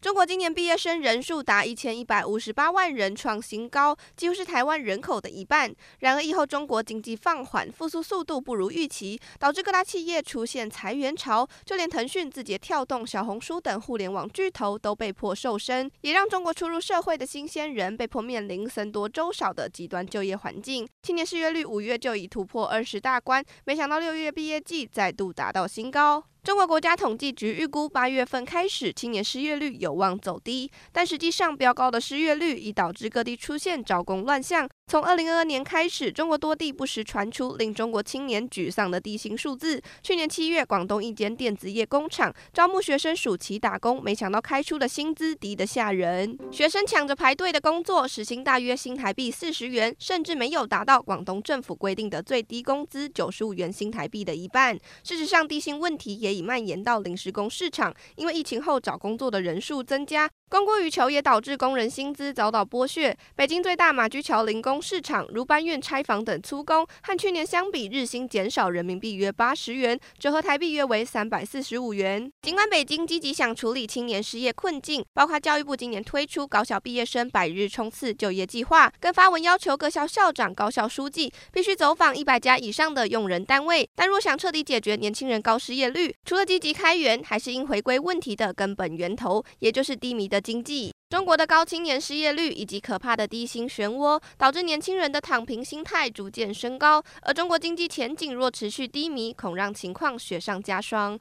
中国今年毕业生人数达一千一百五十八万人，创新高，几乎是台湾人口的一半。然而，以后中国经济放缓，复苏速度不如预期，导致各大企业出现裁员潮，就连腾讯、字节跳动、小红书等互联网巨头都被迫瘦身，也让中国初入社会的新鲜人被迫面临僧多粥少的极端就业环境。青年失业率五月就已突破二十大关，没想到六月毕业季再度达到新高。中国国家统计局预估，八月份开始，青年失业率有望走低，但实际上标高的失业率已导致各地出现招工乱象。从二零二二年开始，中国多地不时传出令中国青年沮丧的低薪数字。去年七月，广东一间电子业工厂招募学生暑期打工，没想到开出的薪资低得吓人，学生抢着排队的工作，时薪大约新台币四十元，甚至没有达到广东政府规定的最低工资九十五元新台币的一半。事实上，低薪问题也已蔓延到临时工市场，因为疫情后找工作的人数增加，供过于求也导致工人薪资遭到剥削。北京最大马驹桥零工市场，如搬运、拆房等粗工，和去年相比，日薪减少人民币约八十元，折合台币约为三百四十五元。尽管北京积极想处理青年失业困境，包括教育部今年推出高校毕业生百日冲刺就业计划，更发文要求各校校长、高校书记必须走访一百家以上的用人单位。但若想彻底解决年轻人高失业率，除了积积极开源，还是应回归问题的根本源头，也就是低迷的经济。中国的高青年失业率以及可怕的低薪漩涡，导致年轻人的躺平心态逐渐升高。而中国经济前景若持续低迷，恐让情况雪上加霜。